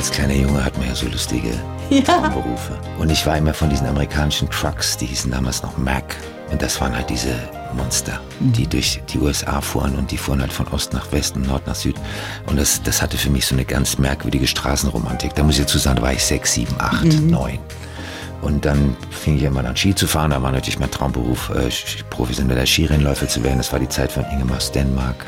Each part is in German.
Als kleiner Junge hat man ja so lustige Ja. Traumberufe. Und ich war immer von diesen amerikanischen Trucks, die hießen damals noch Mac. Und das waren halt diese Monster, die durch die USA fuhren und die fuhren halt von Ost nach West und Nord nach Süd. Und das, das hatte für mich so eine ganz merkwürdige Straßenromantik. Da muss ich dazu sagen, da war ich sechs, sieben, acht, neun. Und dann fing ich immer an Ski zu fahren. Da war natürlich mein Traumberuf, äh, professioneller Skirennläufer zu werden. Das war die Zeit von Ingemar Stenmark,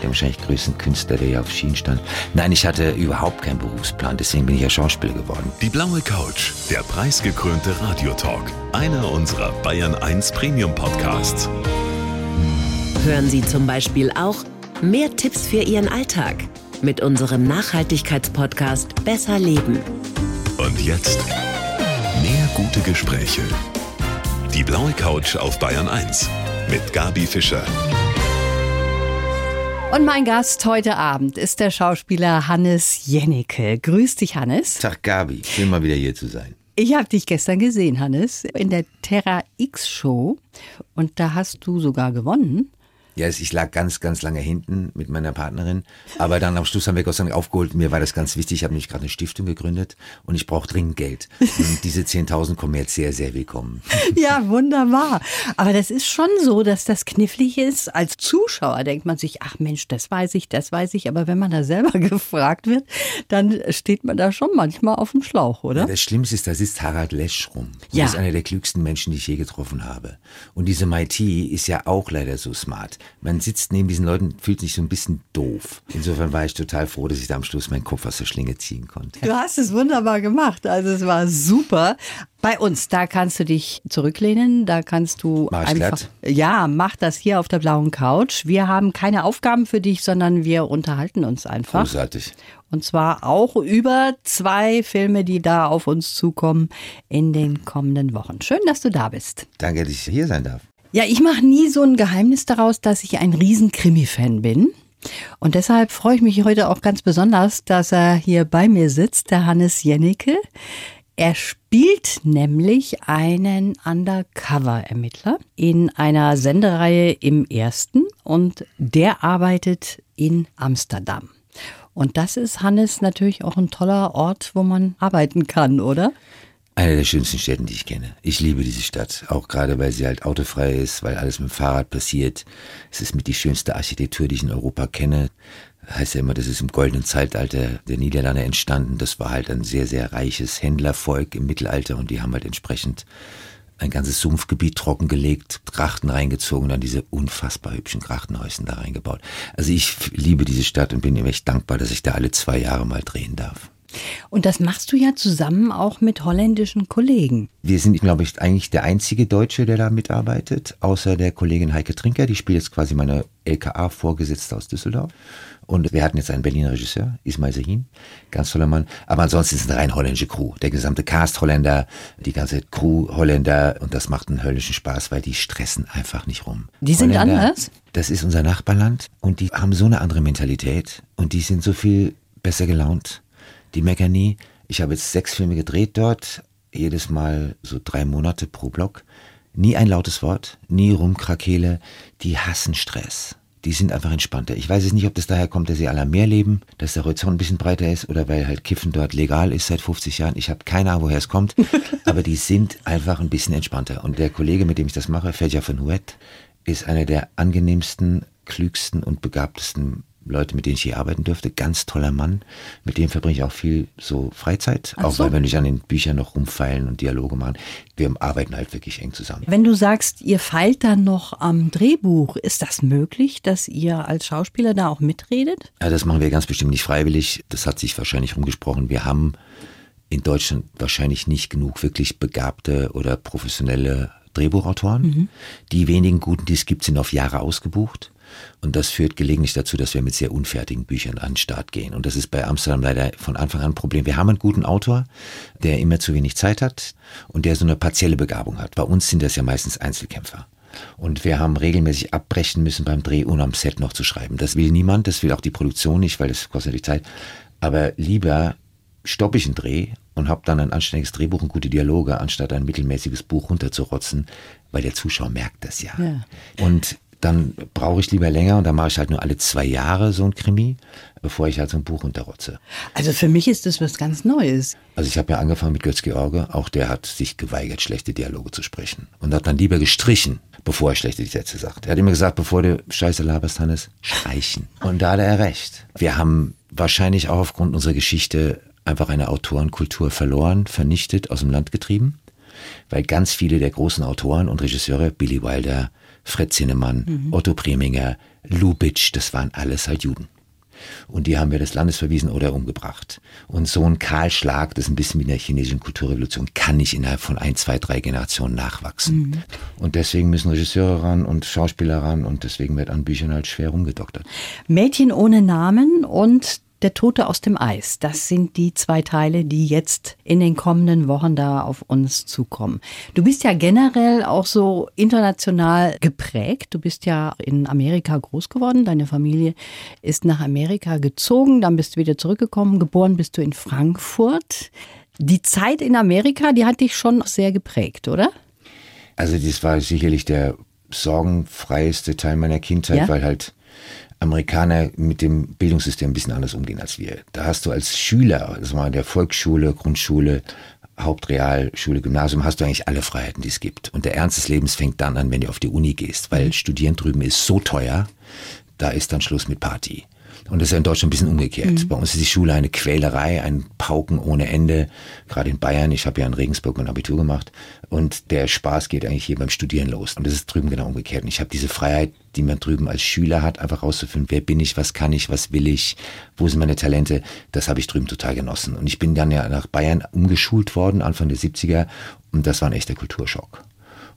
der wahrscheinlich größten Künstler, der ja auf Schienen stand. Nein, ich hatte überhaupt keinen Berufsplan, deswegen bin ich ja Schauspieler geworden. Die blaue Couch, der preisgekrönte Radiotalk. Einer unserer Bayern 1 Premium Podcasts. Hören Sie zum Beispiel auch mehr Tipps für Ihren Alltag mit unserem Nachhaltigkeitspodcast Besser Leben. Und jetzt mehr gute Gespräche. Die blaue Couch auf Bayern 1 mit Gabi Fischer. Und mein Gast heute Abend ist der Schauspieler Hannes Jennecke. Grüß dich, Hannes. Tag Gabi, schön mal wieder hier zu sein. Ich habe dich gestern gesehen, Hannes, in der Terra X Show. Und da hast du sogar gewonnen. Ja, ich lag ganz, ganz lange hinten mit meiner Partnerin. Aber dann am Schluss haben wir Gott sei Dank aufgeholt. Mir war das ganz wichtig. Ich habe nämlich gerade eine Stiftung gegründet und ich brauche dringend Geld. Und diese 10.000 kommen mir jetzt sehr, sehr willkommen. Ja, wunderbar. Aber das ist schon so, dass das knifflig ist. Als Zuschauer denkt man sich, ach Mensch, das weiß ich, das weiß ich. Aber wenn man da selber gefragt wird, dann steht man da schon manchmal auf dem Schlauch, Ja, oder? das Schlimmste ist, da sitzt Harald Lesch rum. Ja. Das ist einer der klügsten Menschen, die ich je getroffen habe. Und diese Mighty ist ja auch leider so smart. Man sitzt neben diesen Leuten, fühlt sich so ein bisschen doof. Insofern war ich total froh, dass ich da am Schluss meinen Kopf aus der Schlinge ziehen konnte. Du hast es wunderbar gemacht. Also es war super. Bei uns, da kannst du dich zurücklehnen, da kannst du Mach einfach. glatt. Ja, mach das hier auf der blauen Couch. Wir haben keine Aufgaben für dich, sondern wir unterhalten uns einfach. Großartig. Und zwar auch über zwei Filme, die da auf uns zukommen in den kommenden Wochen. Schön, dass du da bist. Danke, dass ich hier sein darf. Ja, ich mache nie so ein Geheimnis daraus, dass ich ein riesen Krimi-Fan bin. Und deshalb freue ich mich heute auch ganz besonders, dass er hier bei mir sitzt, der Hannes Jennecke. Er spielt nämlich einen Undercover-Ermittler in einer Sendereihe im Ersten und der arbeitet in Amsterdam. Und das ist, Hannes, natürlich auch ein toller Ort, wo man arbeiten kann, oder? Eine der schönsten Städten, die ich kenne. Ich liebe diese Stadt, auch gerade weil sie halt autofrei ist, weil alles mit dem Fahrrad passiert. Es ist mit die schönste Architektur, die ich in Europa kenne. Heißt ja immer, das ist im goldenen Zeitalter der Niederlande entstanden. Das war halt ein sehr, sehr reiches Händlervolk im Mittelalter und die haben halt entsprechend ein ganzes Sumpfgebiet trockengelegt, Grachten reingezogen dann diese unfassbar hübschen Grachtenhäuschen da reingebaut. Also ich liebe diese Stadt und bin ihm echt dankbar, dass ich da alle zwei Jahre mal drehen darf. Und das machst du ja zusammen auch mit holländischen Kollegen. Wir sind, glaube ich, eigentlich der einzige Deutsche, der da mitarbeitet, außer der Kollegin Heike Trinker, die spielt jetzt quasi meine LKA-Vorgesetzte aus Düsseldorf. Und wir hatten jetzt einen Berliner Regisseur, Ismail Sahin, ganz toller Mann. Aber ansonsten ist es eine rein holländische Crew. Der gesamte Cast Holländer, die ganze Crew Holländer. Und das macht einen höllischen Spaß, weil die stressen einfach nicht rum. Die sind Holländer, anders? Das ist unser Nachbarland und die haben so eine andere Mentalität und die sind so viel besser gelaunt. Die meckern nie. Ich habe jetzt sechs Filme gedreht dort, jedes Mal so drei Monate pro Block. Nie ein lautes Wort, nie Rumkrakele. Die hassen Stress. Die sind einfach entspannter. Ich weiß es nicht, ob das daher kommt, dass sie alle am Meer leben, dass der Horizont ein bisschen breiter ist oder weil halt Kiffen dort legal ist seit 50 Jahren. Ich habe keine Ahnung, woher es kommt, aber die sind einfach ein bisschen entspannter. Und der Kollege, mit dem ich das mache, Fedja von Huet, ist einer der angenehmsten, klügsten und begabtesten Leute, mit denen ich hier arbeiten durfte. Ganz toller Mann. Mit dem verbringe ich auch viel so Freizeit. Ach auch so. weil wir nicht an den Büchern noch rumfeilen und Dialoge machen. Wir arbeiten halt wirklich eng zusammen. Wenn du sagst, ihr feilt dann noch am Drehbuch, ist das möglich, dass ihr als Schauspieler da auch mitredet? Ja, das machen wir ganz bestimmt nicht freiwillig. Das hat sich wahrscheinlich rumgesprochen. Wir haben in Deutschland wahrscheinlich nicht genug wirklich begabte oder professionelle Drehbuchautoren. Die wenigen guten, die es gibt, sind auf Jahre ausgebucht. Und das führt gelegentlich dazu, dass wir mit sehr unfertigen Büchern an den Start gehen. Und das ist bei Amsterdam leider von Anfang an ein Problem. Wir haben einen guten Autor, der immer zu wenig Zeit hat und der so eine partielle Begabung hat. Bei uns sind das ja meistens Einzelkämpfer. Und wir haben regelmäßig abbrechen müssen beim Dreh, ohne am Set noch zu schreiben. Das will niemand, das will auch die Produktion nicht, weil das kostet natürlich Zeit. Aber lieber stoppe ich einen Dreh und habe dann ein anständiges Drehbuch und gute Dialoge, anstatt ein mittelmäßiges Buch runterzurotzen, weil der Zuschauer merkt das ja. Ja. Und dann brauche ich lieber länger und dann mache ich halt nur alle zwei Jahre so ein Krimi, bevor ich halt so ein Buch runterrotze. Also für mich ist das was ganz Neues. Also ich habe ja angefangen mit Götz George, auch der hat sich geweigert, schlechte Dialoge zu sprechen und hat dann lieber gestrichen, bevor er schlechte Sätze sagt. Er hat immer gesagt, bevor du Scheiße laberst, Hannes, streichen. Und da hat er recht. Wir haben wahrscheinlich auch aufgrund unserer Geschichte einfach eine Autorenkultur verloren, vernichtet, aus dem Land getrieben, weil ganz viele der großen Autoren und Regisseure, Billy Wilder, Fred Zinnemann, mhm. Otto Preminger, Lubitsch, das waren alles halt Juden. Und die haben wir des Landes verwiesen oder umgebracht. Und so ein Kahlschlag, das ist ein bisschen wie in der chinesischen Kulturrevolution, kann nicht innerhalb von ein, zwei, drei Generationen nachwachsen. Mhm. Und deswegen müssen Regisseure ran und Schauspieler ran und deswegen wird an Büchern halt schwer rumgedoktert. Mädchen ohne Namen und der Tote aus dem Eis, das sind die zwei Teile, die jetzt in den kommenden Wochen da auf uns zukommen. Du bist ja generell auch so international geprägt. Du bist ja in Amerika groß geworden. Deine Familie ist nach Amerika gezogen, dann bist du wieder zurückgekommen. Geboren bist du in Frankfurt. Die Zeit in Amerika, die hat dich schon sehr geprägt, oder? Also das war sicherlich der sorgenfreieste Teil meiner Kindheit, ja? weil halt Amerikaner mit dem Bildungssystem ein bisschen anders umgehen als wir. Da hast du als Schüler, also mal in der Volksschule, Grundschule, Hauptrealschule, Gymnasium, hast du eigentlich alle Freiheiten, die es gibt. Und der Ernst des Lebens fängt dann an, wenn du auf die Uni gehst, weil mhm. Studieren drüben ist so teuer, da ist dann Schluss mit Party. Und das ist ja in Deutschland ein bisschen umgekehrt. Mhm. Bei uns ist die Schule eine Quälerei, ein Pauken ohne Ende. Gerade in Bayern, ich habe ja in Regensburg mein Abitur gemacht. Und der Spaß geht eigentlich hier beim Studieren los. Und das ist drüben genau umgekehrt. Und ich habe diese Freiheit, die man drüben als Schüler hat, einfach rauszufinden, wer bin ich, was kann ich, was will ich, wo sind meine Talente. Das habe ich drüben total genossen. Und ich bin dann ja nach Bayern umgeschult worden, Anfang der 70er. Und das war ein echter Kulturschock.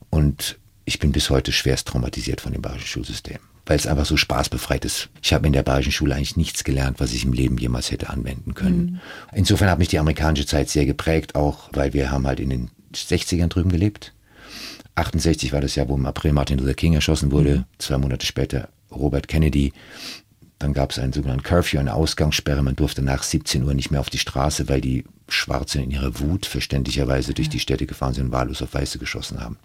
Und ich bin bis heute schwerst traumatisiert von dem bayerischen Schulsystem weil es einfach so spaßbefreit ist. Ich habe in der bayerischen Schule eigentlich nichts gelernt, was ich im Leben jemals hätte anwenden können. Mhm. Insofern hat mich die amerikanische Zeit sehr geprägt, auch weil wir haben halt in den 60ern drüben gelebt. 68 war das Jahr, wo im April Martin Luther King erschossen wurde. Mhm. Zwei Monate später Robert Kennedy. Dann gab es einen sogenannten Curfew, eine Ausgangssperre. Man durfte nach 17 Uhr nicht mehr auf die Straße, weil die Schwarzen in ihrer Wut verständlicherweise durch die Städte gefahren sind und wahllos auf Weiße geschossen haben.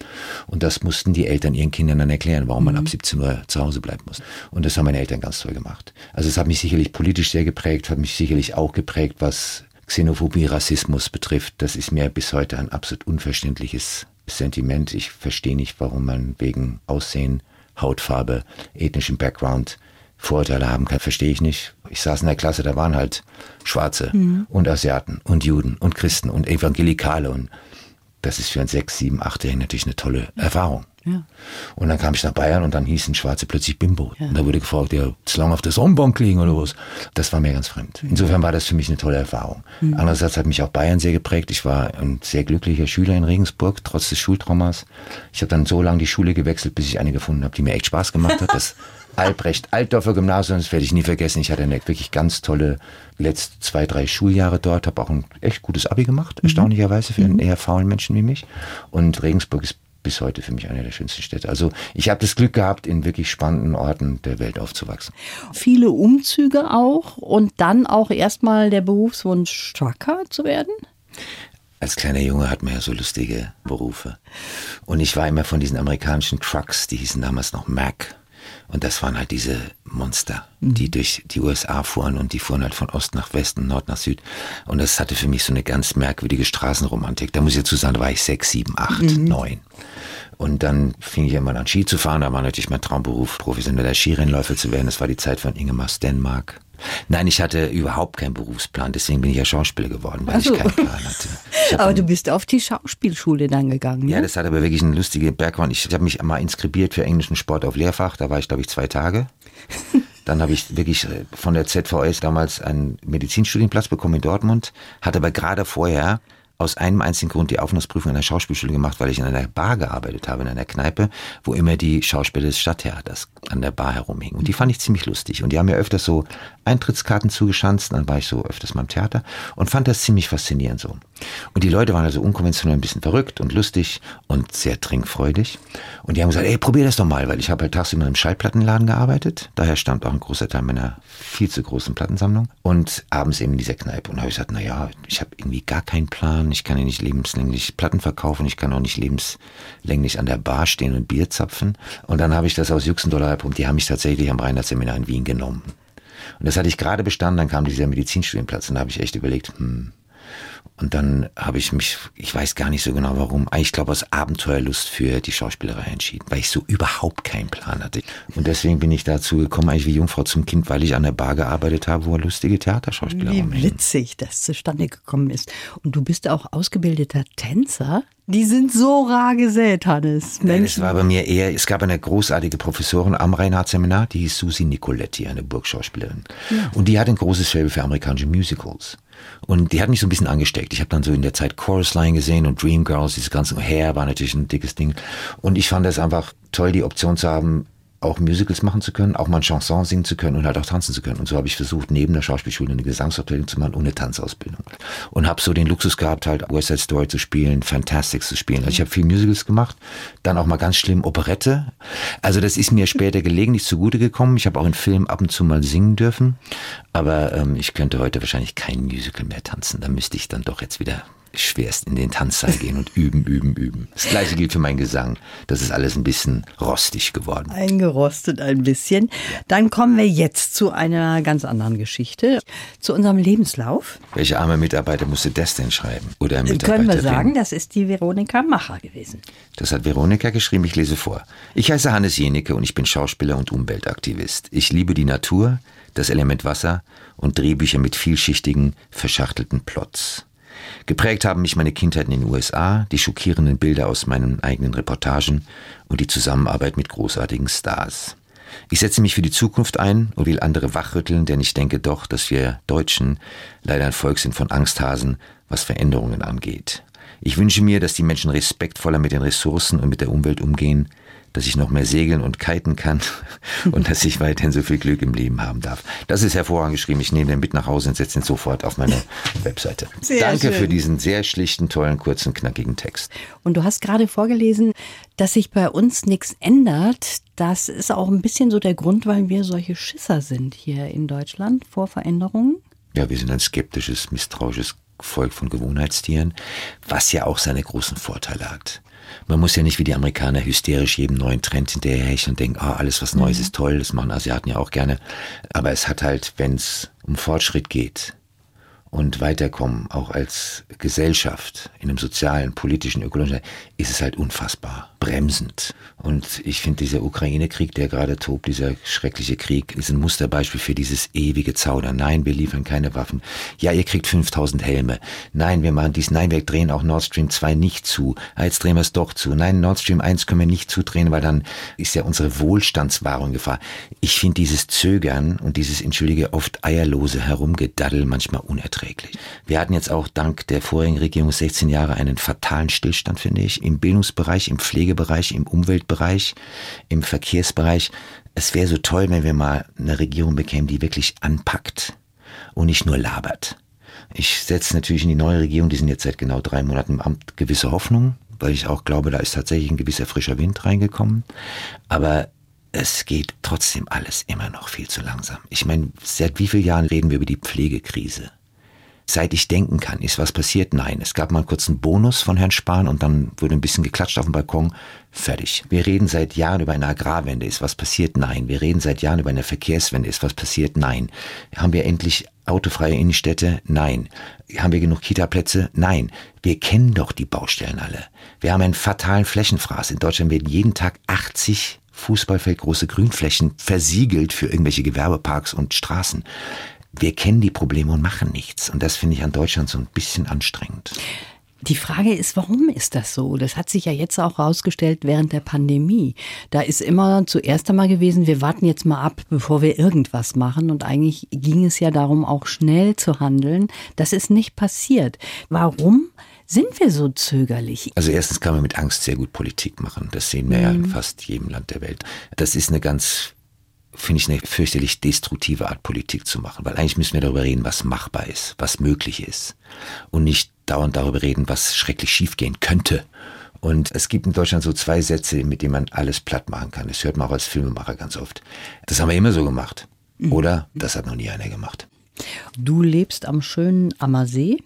Und das mussten die Eltern ihren Kindern dann erklären, warum man ab 17 mhm. Uhr zu Hause bleiben muss. Und das haben meine Eltern ganz toll gemacht. Also es hat mich sicherlich politisch sehr geprägt, hat mich sicherlich auch geprägt, was Xenophobie, Rassismus betrifft. Das ist mir bis heute ein absolut unverständliches Sentiment. Ich verstehe nicht, warum man wegen Aussehen, Hautfarbe, ethnischem Background Vorurteile haben kann, verstehe ich nicht. Ich saß in der Klasse, da waren halt Schwarze mhm. und Asiaten und Juden und Christen und Evangelikale und das ist für ein sechs, sieben, achtjährigen natürlich eine tolle Erfahrung. Ja. Und dann kam ich nach Bayern und dann hießen Schwarze plötzlich Bimbo. Ja. Und da wurde gefragt, ja, zu lange auf der Sonnenbank liegen oder was. Das war mir ganz fremd. Insofern war das für mich eine tolle Erfahrung. Mhm. Andererseits hat mich auch Bayern sehr geprägt. Ich war ein sehr glücklicher Schüler in Regensburg, trotz des Schultraumas. Ich habe dann so lange die Schule gewechselt, bis ich eine gefunden habe, die mir echt Spaß gemacht hat. Das Albrecht Altdorfer Gymnasium, das werde ich nie vergessen. Ich hatte eine wirklich ganz tolle letzte zwei, drei Schuljahre dort, habe auch ein echt gutes Abi gemacht, mhm. erstaunlicherweise für einen mhm. eher faulen Menschen wie mich. Und Regensburg ist bis heute für mich eine der schönsten Städte. Also ich habe das Glück gehabt, in wirklich spannenden Orten der Welt aufzuwachsen. Viele Umzüge auch und dann auch erstmal der Berufswunsch, Trucker zu werden? Als kleiner Junge hat man ja so lustige Berufe. Und ich war immer von diesen amerikanischen Trucks, die hießen damals noch Mac und das waren halt diese Monster, mhm. die durch die USA fuhren und die fuhren halt von Ost nach Westen, Nord nach Süd. Und das hatte für mich so eine ganz merkwürdige Straßenromantik. Da muss ich dazu sagen, da war ich sechs, sieben, acht, mhm. neun. Und dann fing ich irgendwann an Ski zu fahren. Da war natürlich mein Traumberuf, professioneller Skirennläufer zu werden. Das war die Zeit von Ingemar Stenmark. Nein, ich hatte überhaupt keinen Berufsplan, deswegen bin ich ja Schauspieler geworden, weil so. ich keinen Plan hatte. Aber du bist auf die Schauspielschule dann gegangen. Ne? Ja, das hat aber wirklich eine lustige Background. Ich habe mich mal inskribiert für englischen Sport auf Lehrfach, da war ich glaube ich zwei Tage. Dann habe ich wirklich äh, von der ZVS damals einen Medizinstudienplatz bekommen in Dortmund, hatte aber gerade vorher aus einem einzigen Grund die Aufnahmeprüfung in der Schauspielschule gemacht, weil ich in einer Bar gearbeitet habe, in einer Kneipe, wo immer die Schauspieler des Stadttheaters an der Bar herumhingen. Und die fand ich ziemlich lustig. Und die haben mir öfters so Eintrittskarten zugeschanzt, dann war ich so öfters mal im Theater und fand das ziemlich faszinierend so. Und die Leute waren also unkonventionell ein bisschen verrückt und lustig und sehr trinkfreudig. Und die haben gesagt, ey, probier das doch mal, weil ich habe halt tagsüber im Schallplattenladen gearbeitet. Daher stammt auch ein großer Teil meiner viel zu großen Plattensammlung. Und abends eben in dieser Kneipe. Und da habe ich gesagt, na ja, ich habe irgendwie gar keinen Plan zahlen, ich kann ja nicht lebenslänglich Platten verkaufen, ich kann auch nicht lebenslänglich an der Bar stehen und Bier zapfen. Und dann habe ich das aus Juxendollar die haben mich tatsächlich am Reinhardt-Seminar in Wien genommen. Und das hatte ich gerade bestanden, dann kam dieser Medizinstudienplatz und da habe ich echt überlegt, hm, und dann habe ich mich, ich weiß gar nicht so genau warum, ich glaube aus Abenteuerlust für die Schauspielerei entschieden, weil ich so überhaupt keinen Plan hatte. Und deswegen bin ich dazu gekommen, eigentlich wie Jungfrau zum Kind, weil ich an der Bar gearbeitet habe, wo lustige Theaterschauspieler Wie witzig das zustande gekommen ist. Und du bist auch ausgebildeter Tänzer? Die sind so rar gesät, Hannes. Nein, es war bei mir eher, es gab eine großartige Professorin am Reinhardt-Seminar, die hieß Susi Nicoletti, eine Burgschauspielerin. Ja. Und die hat ein großes Faible für amerikanische Musicals. Und die hat mich so ein bisschen angesteckt. Ich habe dann so in der Zeit Chorus Line gesehen und Dreamgirls, dieses ganze Hair war natürlich ein dickes Ding. Und ich fand es einfach toll, die Option zu haben, auch Musicals machen zu können, auch mal ein Chanson singen zu können und halt auch tanzen zu können. Und so habe ich versucht, neben der Schauspielschule eine Gesangsausbildung zu machen und eine Tanzausbildung. Und habe so den Luxus gehabt, halt West Side Story zu spielen, Fantastics zu spielen. Also ich habe viel Musicals gemacht, dann auch mal ganz schlimm Operette. Also das ist mir später gelegentlich zugute gekommen. Ich habe auch in Filmen ab und zu mal singen dürfen. Aber ähm, ich könnte heute wahrscheinlich kein Musical mehr tanzen. Da müsste ich dann doch jetzt wieder schwerst in den Tanzsaal gehen und üben, üben, üben. Das gleiche gilt für meinen Gesang. Das ist alles ein bisschen rostig geworden. Eingerostet ein bisschen. Dann kommen wir jetzt zu einer ganz anderen Geschichte, zu unserem Lebenslauf. Welche arme Mitarbeiter musste das denn schreiben? Oder Können wir sagen, das ist die Veronika Macher gewesen. Das hat Veronika geschrieben, ich lese vor. Ich heiße Hannes Jenecke und ich bin Schauspieler und Umweltaktivist. Ich liebe die Natur, das Element Wasser und Drehbücher mit vielschichtigen, verschachtelten Plots. Geprägt haben mich meine Kindheit in den USA, die schockierenden Bilder aus meinen eigenen Reportagen und die Zusammenarbeit mit großartigen Stars. Ich setze mich für die Zukunft ein und will andere wachrütteln, denn ich denke doch, dass wir Deutschen leider ein Volk sind von Angsthasen, was Veränderungen angeht. Ich wünsche mir, dass die Menschen respektvoller mit den Ressourcen und mit der Umwelt umgehen, dass ich noch mehr segeln und kiten kann und dass ich weiterhin so viel Glück im Leben haben darf. Das ist hervorragend geschrieben. Ich nehme den mit nach Hause und setze ihn sofort auf meine Webseite. Sehr Danke schön. für diesen sehr schlichten, tollen, kurzen, knackigen Text. Und du hast gerade vorgelesen, dass sich bei uns nichts ändert. Das ist auch ein bisschen so der Grund, weil wir solche Schisser sind hier in Deutschland vor Veränderungen. Ja, wir sind ein skeptisches, misstrauisches Volk von Gewohnheitstieren, was ja auch seine großen Vorteile hat. Man muss ja nicht wie die Amerikaner hysterisch jedem neuen Trend hinterherhecheln und denken, ah, alles was Neues mhm. ist toll, das machen Asiaten ja auch gerne. Aber es hat halt, wenn es um Fortschritt geht, und weiterkommen, auch als Gesellschaft, in einem sozialen, politischen, ökologischen, ist es halt unfassbar bremsend. Und ich finde, dieser Ukraine-Krieg, der gerade tobt, dieser schreckliche Krieg, ist ein Musterbeispiel für dieses ewige Zaudern. Nein, wir liefern keine Waffen. Ja, ihr kriegt 5000 Helme. Nein, wir machen dies. Nein, wir drehen auch Nord Stream 2 nicht zu. Jetzt drehen wir es doch zu. Nein, Nord Stream 1 können wir nicht zudrehen, weil dann ist ja unsere Wohlstandswahrung Gefahr. Ich finde dieses Zögern und dieses, entschuldige, oft eierlose Herumgedaddel manchmal unerträglich. Wir hatten jetzt auch dank der vorigen Regierung 16 Jahre einen fatalen Stillstand, finde ich, im Bildungsbereich, im Pflegebereich, im Umweltbereich, im Verkehrsbereich. Es wäre so toll, wenn wir mal eine Regierung bekämen, die wirklich anpackt und nicht nur labert. Ich setze natürlich in die neue Regierung, die sind jetzt seit genau drei Monaten im Amt, gewisse Hoffnung, weil ich auch glaube, da ist tatsächlich ein gewisser frischer Wind reingekommen. Aber es geht trotzdem alles immer noch viel zu langsam. Ich meine, seit wie vielen Jahren reden wir über die Pflegekrise? Seit ich denken kann, ist was passiert? Nein. Es gab mal einen kurzen Bonus von Herrn Spahn und dann wurde ein bisschen geklatscht auf dem Balkon. Fertig. Wir reden seit Jahren über eine Agrarwende. Ist was passiert? Nein. Wir reden seit Jahren über eine Verkehrswende. Ist was passiert? Nein. Haben wir endlich autofreie Innenstädte? Nein. Haben wir genug Kitaplätze? Nein. Wir kennen doch die Baustellen alle. Wir haben einen fatalen Flächenfraß. In Deutschland werden jeden Tag 80 Fußballfeldgroße Grünflächen versiegelt für irgendwelche Gewerbeparks und Straßen wir kennen die Probleme und machen nichts. Und das finde ich an Deutschland so ein bisschen anstrengend. Die Frage ist, warum ist das so? Das hat sich ja jetzt auch herausgestellt während der Pandemie. Da ist immer zuerst einmal gewesen, wir warten jetzt mal ab, bevor wir irgendwas machen. Und eigentlich ging es ja darum, auch schnell zu handeln. Das ist nicht passiert. Warum? sind wir so zögerlich? Also erstens kann man mit Angst sehr gut Politik machen. Das sehen wir mhm. ja in fast jedem Land der Welt. Das ist eine ganz finde ich eine fürchterlich destruktive Art Politik zu machen, weil eigentlich müssen wir darüber reden, was machbar ist, was möglich ist und nicht dauernd darüber reden, was schrecklich schiefgehen könnte. Und es gibt in Deutschland so zwei Sätze, mit denen man alles platt machen kann. Das hört man auch als Filmemacher ganz oft. Das haben wir immer so gemacht. Mhm. Oder das hat noch nie einer gemacht. Du lebst am schönen Ammersee.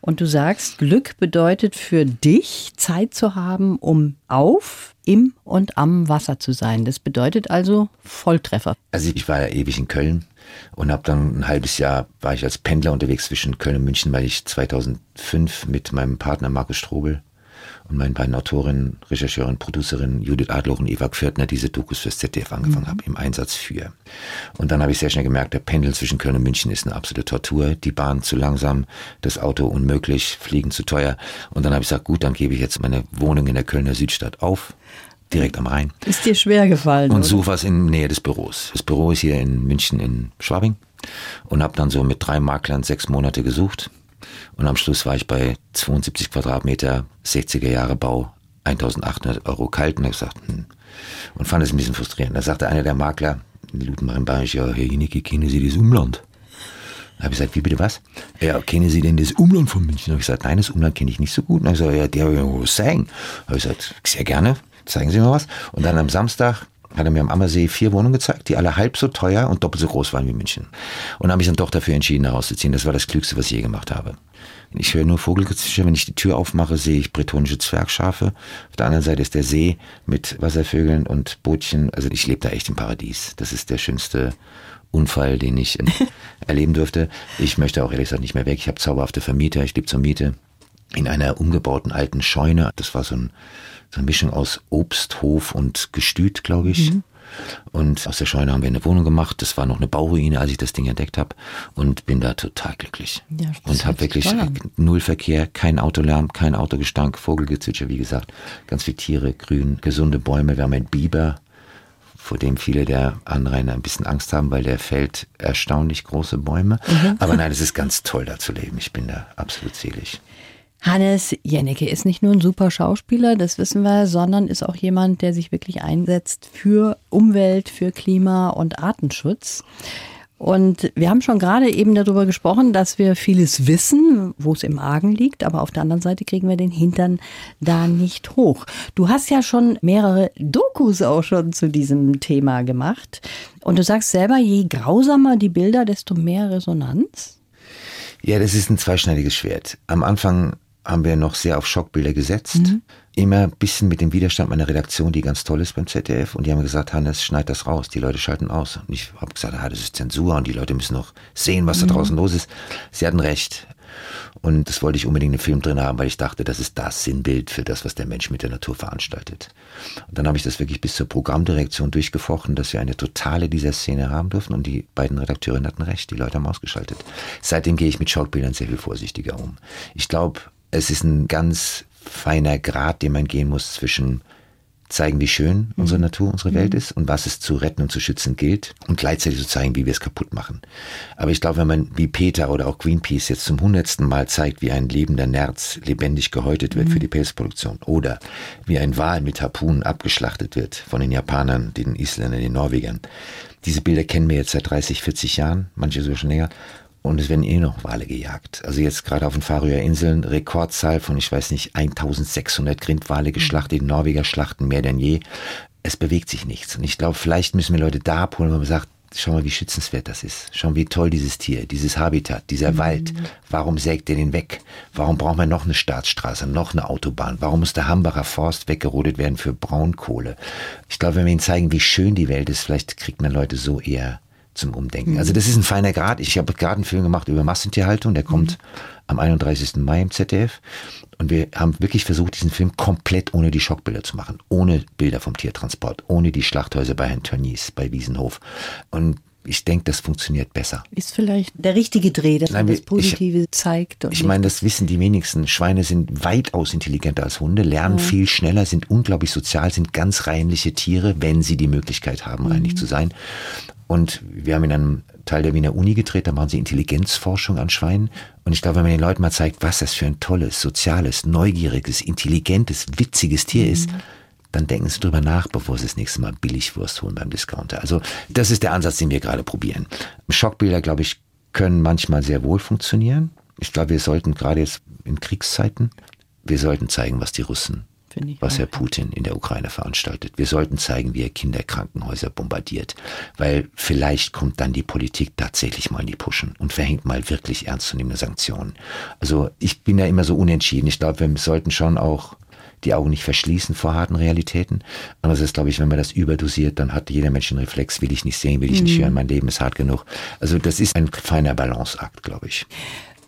Und du sagst, Glück bedeutet für dich, Zeit zu haben, um auf, im und am Wasser zu sein. Das bedeutet also Volltreffer. Also ich war ja ewig in Köln und habe dann ein halbes Jahr war ich als Pendler unterwegs zwischen Köln und München, weil ich 2005 mit meinem Partner Markus Strobel und meinen beiden Autorinnen, Rechercheurin, Producerin Judith Adloch und Eva Pförtner diese Dokus fürs ZDF angefangen mhm. habe, im Einsatz für. Und dann habe ich sehr schnell gemerkt, der Pendel zwischen Köln und München ist eine absolute Tortur, die Bahn zu langsam, das Auto unmöglich, Fliegen zu teuer. Und dann habe ich gesagt, gut, dann gebe ich jetzt meine Wohnung in der Kölner Südstadt auf direkt am Rhein. Ist dir schwer gefallen? Und suche was in Nähe des Büros. Das Büro ist hier in München in Schwabing und habe dann so mit drei Maklern sechs Monate gesucht und am Schluss war ich bei 72 Quadratmeter, 60er Jahre Bau, 1800 Euro kalt und gesagt, hm. und fand es ein bisschen frustrierend. Da sagte einer der Makler, Lutenmarin Bayerisch, ja, Herr Jenicke, kennen Sie das Umland? Da habe ich gesagt, wie bitte was? Ja, kennen Sie denn das Umland von München? Da habe ich gesagt, nein, das Umland kenne ich nicht so gut. Und ich gesagt, ja, der will was sagen. Da habe ich gesagt, sehr gerne, zeigen Sie mir was. Und dann am Samstag hat er mir am Ammersee vier Wohnungen gezeigt, die alle halb so teuer und doppelt so groß waren wie München. Und dann habe ich dann doch dafür entschieden, herauszuziehen. Das war das Klügste, was ich je gemacht habe. Ich höre nur Vogelgezwitscher. Wenn ich die Tür aufmache, sehe ich bretonische Zwergschafe. Auf der anderen Seite ist der See mit Wasservögeln und Bootchen. Also ich lebe da echt im Paradies. Das ist der schönste Unfall, den ich erleben durfte. Ich möchte auch ehrlich gesagt nicht mehr weg. Ich habe zauberhafte Vermieter. Ich lebe zur Miete in einer umgebauten alten Scheune. Das war so, ein, so eine Mischung aus Obsthof und Gestüt, glaube ich. Mhm. Und aus der Scheune haben wir eine Wohnung gemacht. Das war noch eine Bauruine, als ich das Ding entdeckt habe. Und bin da total glücklich. Ja, und habe wirklich null Verkehr, kein Autolärm, kein Autogestank, Vogelgezwitscher, wie gesagt. Ganz viele Tiere, grün, gesunde Bäume. Wir haben einen Biber, vor dem viele der Anrainer ein bisschen Angst haben, weil der fällt erstaunlich große Bäume. Mhm. Aber nein, es ist ganz toll, da zu leben. Ich bin da absolut selig. Hannes Jennecke ist nicht nur ein super Schauspieler, das wissen wir, sondern ist auch jemand, der sich wirklich einsetzt für Umwelt, für Klima und Artenschutz. Und wir haben schon gerade eben darüber gesprochen, dass wir vieles wissen, wo es im Argen liegt, aber auf der anderen Seite kriegen wir den Hintern da nicht hoch. Du hast ja schon mehrere Dokus auch schon zu diesem Thema gemacht. Und du sagst selber, je grausamer die Bilder, desto mehr Resonanz. Ja, das ist ein zweischneidiges Schwert. Am Anfang haben wir noch sehr auf Schockbilder gesetzt. Mhm. Immer ein bisschen mit dem Widerstand meiner Redaktion, die ganz toll ist beim ZDF. Und die haben gesagt, Hannes, schneid das raus. Die Leute schalten aus. Und ich habe gesagt, ah, das ist Zensur und die Leute müssen noch sehen, was mhm. da draußen los ist. Sie hatten recht. Und das wollte ich unbedingt im Film drin haben, weil ich dachte, das ist das Sinnbild für das, was der Mensch mit der Natur veranstaltet. Und dann habe ich das wirklich bis zur Programmdirektion durchgefochten, dass wir eine totale dieser Szene haben dürfen. Und die beiden Redakteurinnen hatten recht, die Leute haben ausgeschaltet. Seitdem gehe ich mit Schockbildern sehr viel vorsichtiger um. Ich glaube, es ist ein ganz feiner Grad, den man gehen muss zwischen zeigen, wie schön unsere mhm. Natur, unsere Welt mhm. ist und was es zu retten und zu schützen gilt und gleichzeitig zu zeigen, wie wir es kaputt machen. Aber ich glaube, wenn man wie Peter oder auch Greenpeace jetzt zum hundertsten Mal zeigt, wie ein lebender Nerz lebendig gehäutet wird mhm. für die Pelzproduktion oder wie ein Wal mit Harpunen abgeschlachtet wird von den Japanern, den Isländern, den Norwegern. Diese Bilder kennen wir jetzt seit 30, 40 Jahren, manche sogar schon länger. Und es werden eh noch Wale gejagt. Also jetzt gerade auf den Färöer Inseln Rekordzahl von, ich weiß nicht, 1600 Grindwale geschlachtet. Die Norweger schlachten mehr denn je. Es bewegt sich nichts. Und ich glaube, vielleicht müssen wir Leute da abholen, wo man sagt, schau mal, wie schützenswert das ist. Schau mal, wie toll dieses Tier, dieses Habitat, dieser mhm. Wald. Warum sägt ihr den weg? Warum brauchen wir noch eine Staatsstraße, noch eine Autobahn? Warum muss der Hambacher Forst weggerodet werden für Braunkohle? Ich glaube, wenn wir ihnen zeigen, wie schön die Welt ist, vielleicht kriegt man Leute so eher zum Umdenken. Also das ist ein feiner Grad. Ich habe gerade einen Film gemacht über Massentierhaltung, der kommt mhm. am 31. Mai im ZDF. Und wir haben wirklich versucht, diesen Film komplett ohne die Schockbilder zu machen. Ohne Bilder vom Tiertransport, ohne die Schlachthäuser bei Herrn Tönnies, bei Wiesenhof. Und ich denke, das funktioniert besser. Ist vielleicht der richtige Dreh, dass Nein, man das Positive ich, zeigt. ich meine, das wissen die wenigsten. Schweine sind weitaus intelligenter als Hunde, lernen ja. viel schneller, sind unglaublich sozial, sind ganz reinliche Tiere, wenn sie die Möglichkeit haben, reinlich mhm. zu sein. Und wir haben in einem Teil der Wiener Uni gedreht, da machen sie Intelligenzforschung an Schweinen. Und ich glaube, wenn man den Leuten mal zeigt, was das für ein tolles, soziales, neugieriges, intelligentes, witziges Tier mhm. ist, dann denken sie drüber nach, bevor sie das nächste Mal Billigwurst holen beim Discounter. Also das ist der Ansatz, den wir gerade probieren. Schockbilder, glaube ich, können manchmal sehr wohl funktionieren. Ich glaube, wir sollten gerade jetzt in Kriegszeiten, wir sollten zeigen, was die Russen was Herr. Putin in der Ukraine veranstaltet. Wir sollten zeigen, wie er Kinderkrankenhäuser bombardiert, weil vielleicht kommt dann die Politik tatsächlich mal in die Puschen und verhängt mal wirklich ernstzunehmende Sanktionen. Also ich bin da immer so unentschieden. Ich glaube, wir sollten schon auch die Augen nicht verschließen vor harten Realitäten. Andererseits glaube ich, wenn man das überdosiert, dann hat jeder Mensch einen Reflex, will ich nicht sehen, will ich nicht hören, mein Leben ist hart genug. Also das ist ein feiner Balanceakt, glaube ich.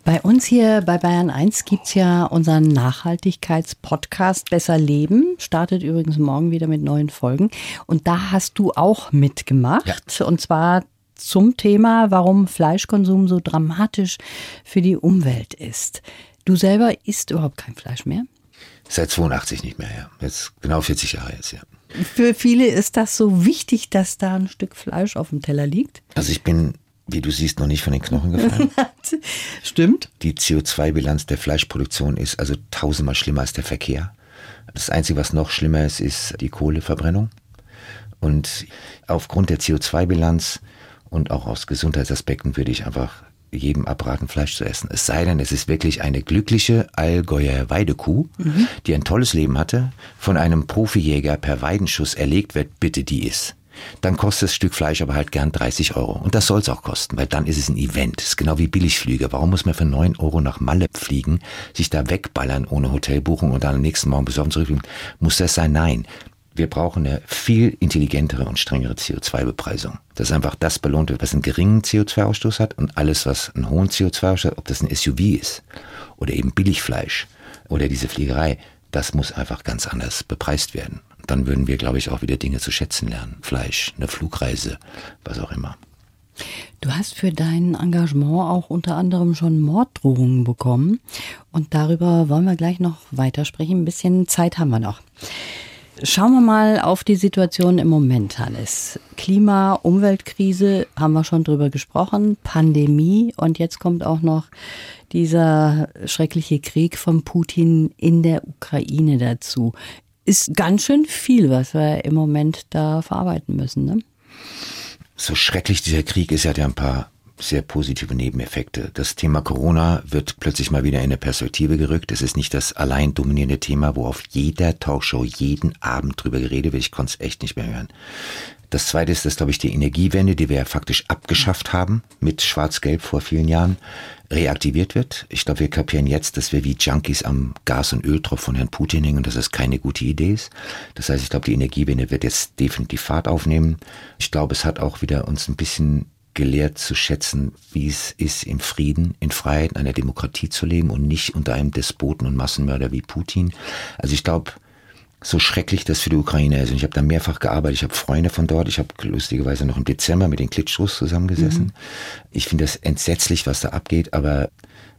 Bei uns hier bei Bayern 1 gibt's ja unseren Nachhaltigkeitspodcast Besser Leben. Startet übrigens morgen wieder mit neuen Folgen. Und da hast du auch mitgemacht. Und zwar zum Thema, warum Fleischkonsum so dramatisch für die Umwelt ist. Du selber isst überhaupt kein Fleisch mehr? Seit 82 nicht mehr, ja. Jetzt genau 40 Jahre jetzt, ja. Für viele ist das so wichtig, dass da ein Stück Fleisch auf dem Teller liegt. Also ich bin, wie du siehst, noch nicht von den Knochen gefallen. Stimmt. Die CO2-Bilanz der Fleischproduktion ist also tausendmal schlimmer als der Verkehr. Das Einzige, was noch schlimmer ist, ist die Kohleverbrennung. Und aufgrund der CO2-Bilanz und auch aus Gesundheitsaspekten würde ich einfach jedem abraten, Fleisch zu essen. Es sei denn, es ist wirklich eine glückliche Allgäuer Weidekuh, die ein tolles Leben hatte, von einem Profijäger per Weidenschuss erlegt wird, bitte die ist. Dann kostet das Stück Fleisch aber halt gern 30 Euro. Und das soll es auch kosten, weil dann ist es ein Event. Das ist genau wie Billigflüge. Warum muss man für 9 Euro nach Malle fliegen, sich da wegballern ohne Hotelbuchung und dann am nächsten Morgen besorgen zurückfliegen? Muss das sein? Nein. Wir brauchen eine viel intelligentere und strengere CO2-Bepreisung. Dass einfach das belohnt wird, was einen geringen CO2-Ausstoß hat und alles, was einen hohen CO2-Ausstoß hat, ob das ein SUV ist oder eben Billigfleisch oder diese Fliegerei, das muss einfach ganz anders bepreist werden. Dann würden wir, glaube ich, auch wieder Dinge zu schätzen lernen. Fleisch, eine Flugreise, was auch immer. Du hast für dein Engagement auch unter anderem schon Morddrohungen bekommen. Und darüber wollen wir gleich noch weitersprechen. Ein bisschen Zeit haben wir noch. Schauen wir mal auf die Situation im Moment, Hannes. Klima, Umweltkrise, haben wir schon drüber gesprochen, Pandemie und jetzt kommt auch noch dieser schreckliche Krieg von Putin in der Ukraine dazu. Ist ganz schön viel, was wir im Moment da verarbeiten müssen. Ne? So schrecklich dieser Krieg ist, hat ja ein paar sehr positive Nebeneffekte. Das Thema Corona wird plötzlich mal wieder in eine Perspektive gerückt. Es ist nicht das allein dominierende Thema, wo auf jeder Talkshow jeden Abend drüber geredet wird. Ich konnte es echt nicht mehr hören. Das zweite ist, dass, glaube ich, die Energiewende, die wir ja faktisch abgeschafft haben mit Schwarz-Gelb vor vielen Jahren, reaktiviert wird. Ich glaube, wir kapieren jetzt, dass wir wie Junkies am Gas- und Öltropf von Herrn Putin hängen und dass das keine gute Idee ist. Das heißt, ich glaube, die Energiewende wird jetzt definitiv Fahrt aufnehmen. Ich glaube, es hat auch wieder uns ein bisschen gelehrt zu schätzen, wie es ist, im Frieden, in Freiheit, in einer Demokratie zu leben und nicht unter einem Despoten und Massenmörder wie Putin. Also ich glaube, so schrecklich das für die Ukraine ist. Und ich habe da mehrfach gearbeitet. Ich habe Freunde von dort. Ich habe lustigerweise noch im Dezember mit den Klitschos zusammengesessen. Ich finde das entsetzlich, was da abgeht, aber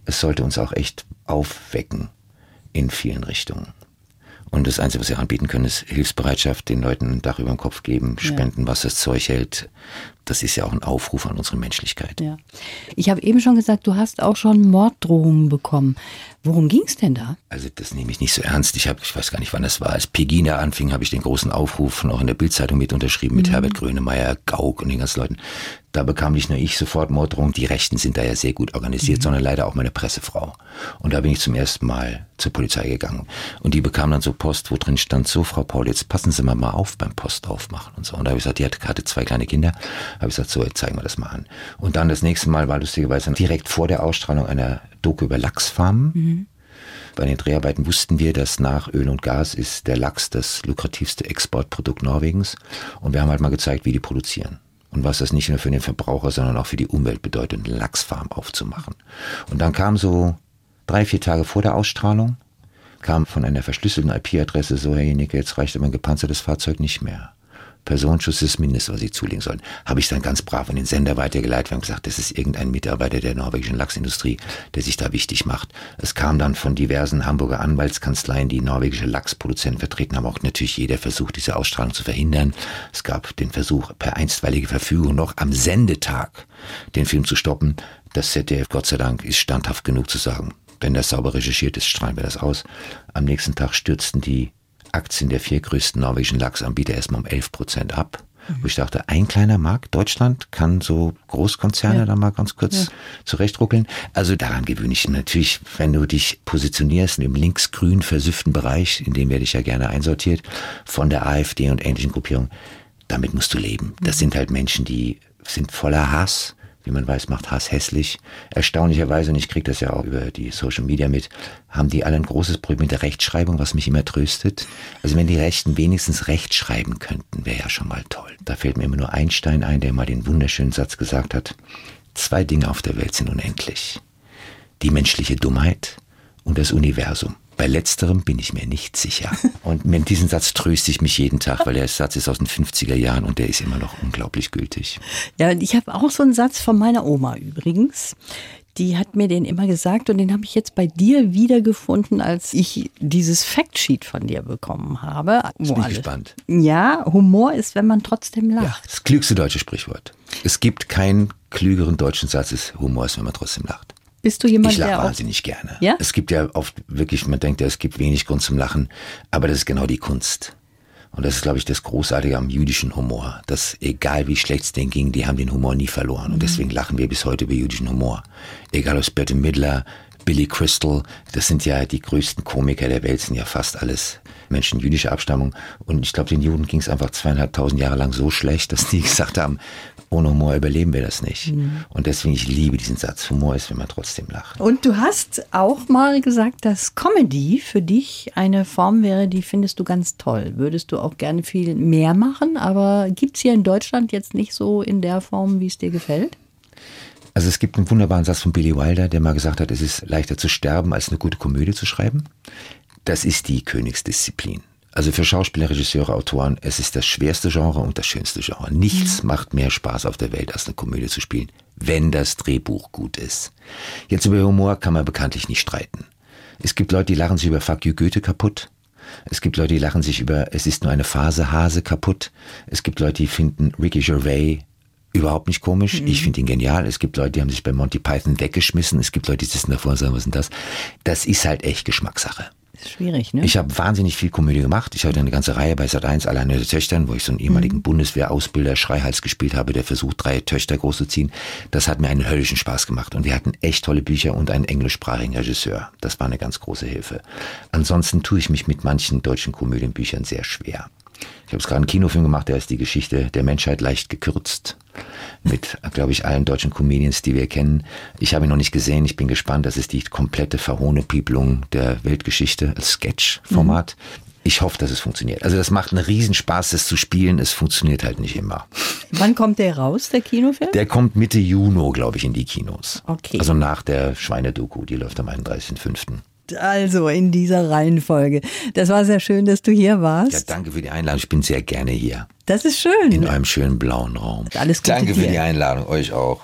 es sollte uns auch echt aufwecken in vielen Richtungen. Und das Einzige, was wir anbieten können, ist Hilfsbereitschaft, den Leuten ein Dach über den Kopf geben, spenden, was das Zeug hält. Das ist ja auch ein Aufruf an unsere Menschlichkeit. Ja. Ich habe eben schon gesagt, du hast auch schon Morddrohungen bekommen. Worum ging's denn da? Also das nehme ich nicht so ernst. Ich habe, ich weiß gar nicht, wann das war. Als Pegida anfing, habe ich den großen Aufruf noch in der Bildzeitung mit unterschrieben mit Herbert Grönemeyer, Gauck und den ganzen Leuten. Da bekam nicht nur ich sofort Morddrohungen, die Rechten sind da ja sehr gut organisiert, sondern leider auch meine Pressefrau. Und da bin ich zum ersten Mal zur Polizei gegangen. Und die bekam dann so Post, wo drin stand, so Frau Paul, jetzt passen Sie mal mal auf beim Post aufmachen und so. Und da habe ich gesagt, die hatte, hatte zwei kleine Kinder. Habe ich gesagt, so, jetzt zeigen wir das mal an. Und dann das nächste Mal war lustigerweise direkt vor der Ausstrahlung einer Doku über Lachsfarmen. Bei den Dreharbeiten wussten wir, dass nach Öl und Gas ist der Lachs das lukrativste Exportprodukt Norwegens. Und wir haben halt mal gezeigt, wie die produzieren. Und was das nicht nur für den Verbraucher, sondern auch für die Umwelt bedeutet, eine Lachsfarm aufzumachen. Und dann kam so drei, vier Tage vor der Ausstrahlung, kam von einer verschlüsselten IP-Adresse so, Herr Jenicke, jetzt reicht aber ein gepanzertes Fahrzeug nicht mehr. Personenschutz ist das Mindeste, was Sie zulegen sollen. Habe ich dann ganz brav an den Sender weitergeleitet und gesagt, das ist irgendein Mitarbeiter der norwegischen Lachsindustrie, der sich da wichtig macht. Es kam dann von diversen Hamburger Anwaltskanzleien, die norwegische Lachsproduzenten vertreten haben, auch natürlich jeder versucht, diese Ausstrahlung zu verhindern. Es gab den Versuch, per einstweilige Verfügung noch am Sendetag den Film zu stoppen. Das ZDF, Gott sei Dank, ist standhaft genug zu sagen, wenn das sauber recherchiert ist, strahlen wir das aus. Am nächsten Tag stürzten die Aktien der vier größten norwegischen Lachsanbieter erstmal um 11 Prozent ab. Wo ich dachte, ein kleiner Markt, Deutschland, kann so Großkonzerne Ja. da mal ganz kurz Ja. zurechtruckeln. Also daran gewöhne ich mich natürlich, wenn du dich positionierst im linksgrün versüfften Bereich, in dem werde ich ja gerne einsortiert, von der AfD und ähnlichen Gruppierungen, damit musst du leben. Das sind halt Menschen, die sind voller Hass. Wie man weiß, macht Hass hässlich. Erstaunlicherweise, und ich kriege das ja auch über die Social Media mit, haben die alle ein großes Problem mit der Rechtschreibung, was mich immer tröstet. Also wenn die Rechten wenigstens Recht schreiben könnten, wäre ja schon mal toll. Da fällt mir immer nur Einstein ein, der mal den wunderschönen Satz gesagt hat, zwei Dinge auf der Welt sind unendlich. Die menschliche Dummheit und das Universum. Bei letzterem bin ich mir nicht sicher. Und mit diesem Satz tröste ich mich jeden Tag, weil der Satz ist aus den 50er Jahren und der ist immer noch unglaublich gültig. Ja, ich habe auch so einen Satz von meiner Oma übrigens. Die hat mir den immer gesagt und den habe ich jetzt bei dir wiedergefunden, als ich dieses Factsheet von dir bekommen habe. Wo bin ich alles- gespannt. Ja, Humor ist, wenn man trotzdem Ja, lacht. das klügste deutsche Sprichwort. Es gibt keinen klügeren deutschen Satz, es Humor ist, wenn man trotzdem lacht. Bist du jemand, Ich lache auch wahnsinnig gerne. Ja? Es gibt ja oft wirklich, man denkt ja, es gibt wenig Grund zum Lachen, aber das ist genau die Kunst. Und das ist, glaube ich, das Großartige am jüdischen Humor, dass egal wie schlecht es denen ging, die haben den Humor nie verloren. Und deswegen lachen wir bis heute über jüdischen Humor. Egal ob es Bette Midler, Billy Crystal, das sind ja die größten Komiker der Welt, sind ja fast alles Menschen jüdischer Abstammung. Und ich glaube, den Juden ging es einfach zweieinhalbtausend Jahre lang so schlecht, dass die gesagt haben, ohne Humor überleben wir das nicht. Und deswegen, ich liebe diesen Satz. Humor ist, wenn man trotzdem lacht. Und du hast auch mal gesagt, dass Comedy für dich eine Form wäre, die findest du ganz toll. Würdest du auch gerne viel mehr machen, aber gibt es hier in Deutschland jetzt nicht so in der Form, wie es dir gefällt? Also es gibt einen wunderbaren Satz von Billy Wilder, der mal gesagt hat, es ist leichter zu sterben, als eine gute Komödie zu schreiben. Das ist die Königsdisziplin. Also für Schauspieler, Regisseure, Autoren, es ist das schwerste Genre und das schönste Genre. Nichts macht mehr Spaß auf der Welt, als eine Komödie zu spielen, wenn das Drehbuch gut ist. Jetzt über Humor kann man bekanntlich nicht streiten. Es gibt Leute, die lachen sich über Fuck you Goethe kaputt. Es gibt Leute, die lachen sich über Es ist nur eine Phase Hase kaputt. Es gibt Leute, die finden Ricky Gervais überhaupt nicht komisch. Ich finde ihn genial. Es gibt Leute, die haben sich bei Monty Python weggeschmissen. Es gibt Leute, die sitzen davor und sagen, was ist denn das? Das ist halt echt Geschmackssache. Schwierig, ne? Ich habe wahnsinnig viel Komödie gemacht. Ich hatte eine ganze Reihe bei Sat1, alleine der Töchtern, wo ich so einen ehemaligen Bundeswehrausbilder Schreihals gespielt habe, der versucht, drei Töchter großzuziehen. Das hat mir einen höllischen Spaß gemacht. Und wir hatten echt tolle Bücher und einen englischsprachigen Regisseur. Das war eine ganz große Hilfe. Ansonsten tue ich mich mit manchen deutschen Komödienbüchern sehr schwer. Ich habe gerade einen Kinofilm gemacht, der ist die Geschichte der Menschheit leicht gekürzt. Mit, glaube ich, allen deutschen Comedians, die wir kennen. Ich habe ihn noch nicht gesehen. Ich bin gespannt. Das ist die komplette Verhohnepiepelung der Weltgeschichte als Sketch-Format. Ich hoffe, dass es funktioniert. Also das macht einen Riesenspaß, das zu spielen. Es funktioniert halt nicht immer. Wann kommt der raus, der Kinofilm? Der kommt Mitte Juni, glaube ich, in die Kinos. Okay. Also nach der Schweinedoku, die läuft am 31.05. Also in dieser Reihenfolge. Das war sehr schön, dass du hier warst. Ja, danke für die Einladung. Ich bin sehr gerne hier. Das ist schön. In eurem schönen blauen Raum. Alles Gute Danke für dir. die Einladung. Euch auch.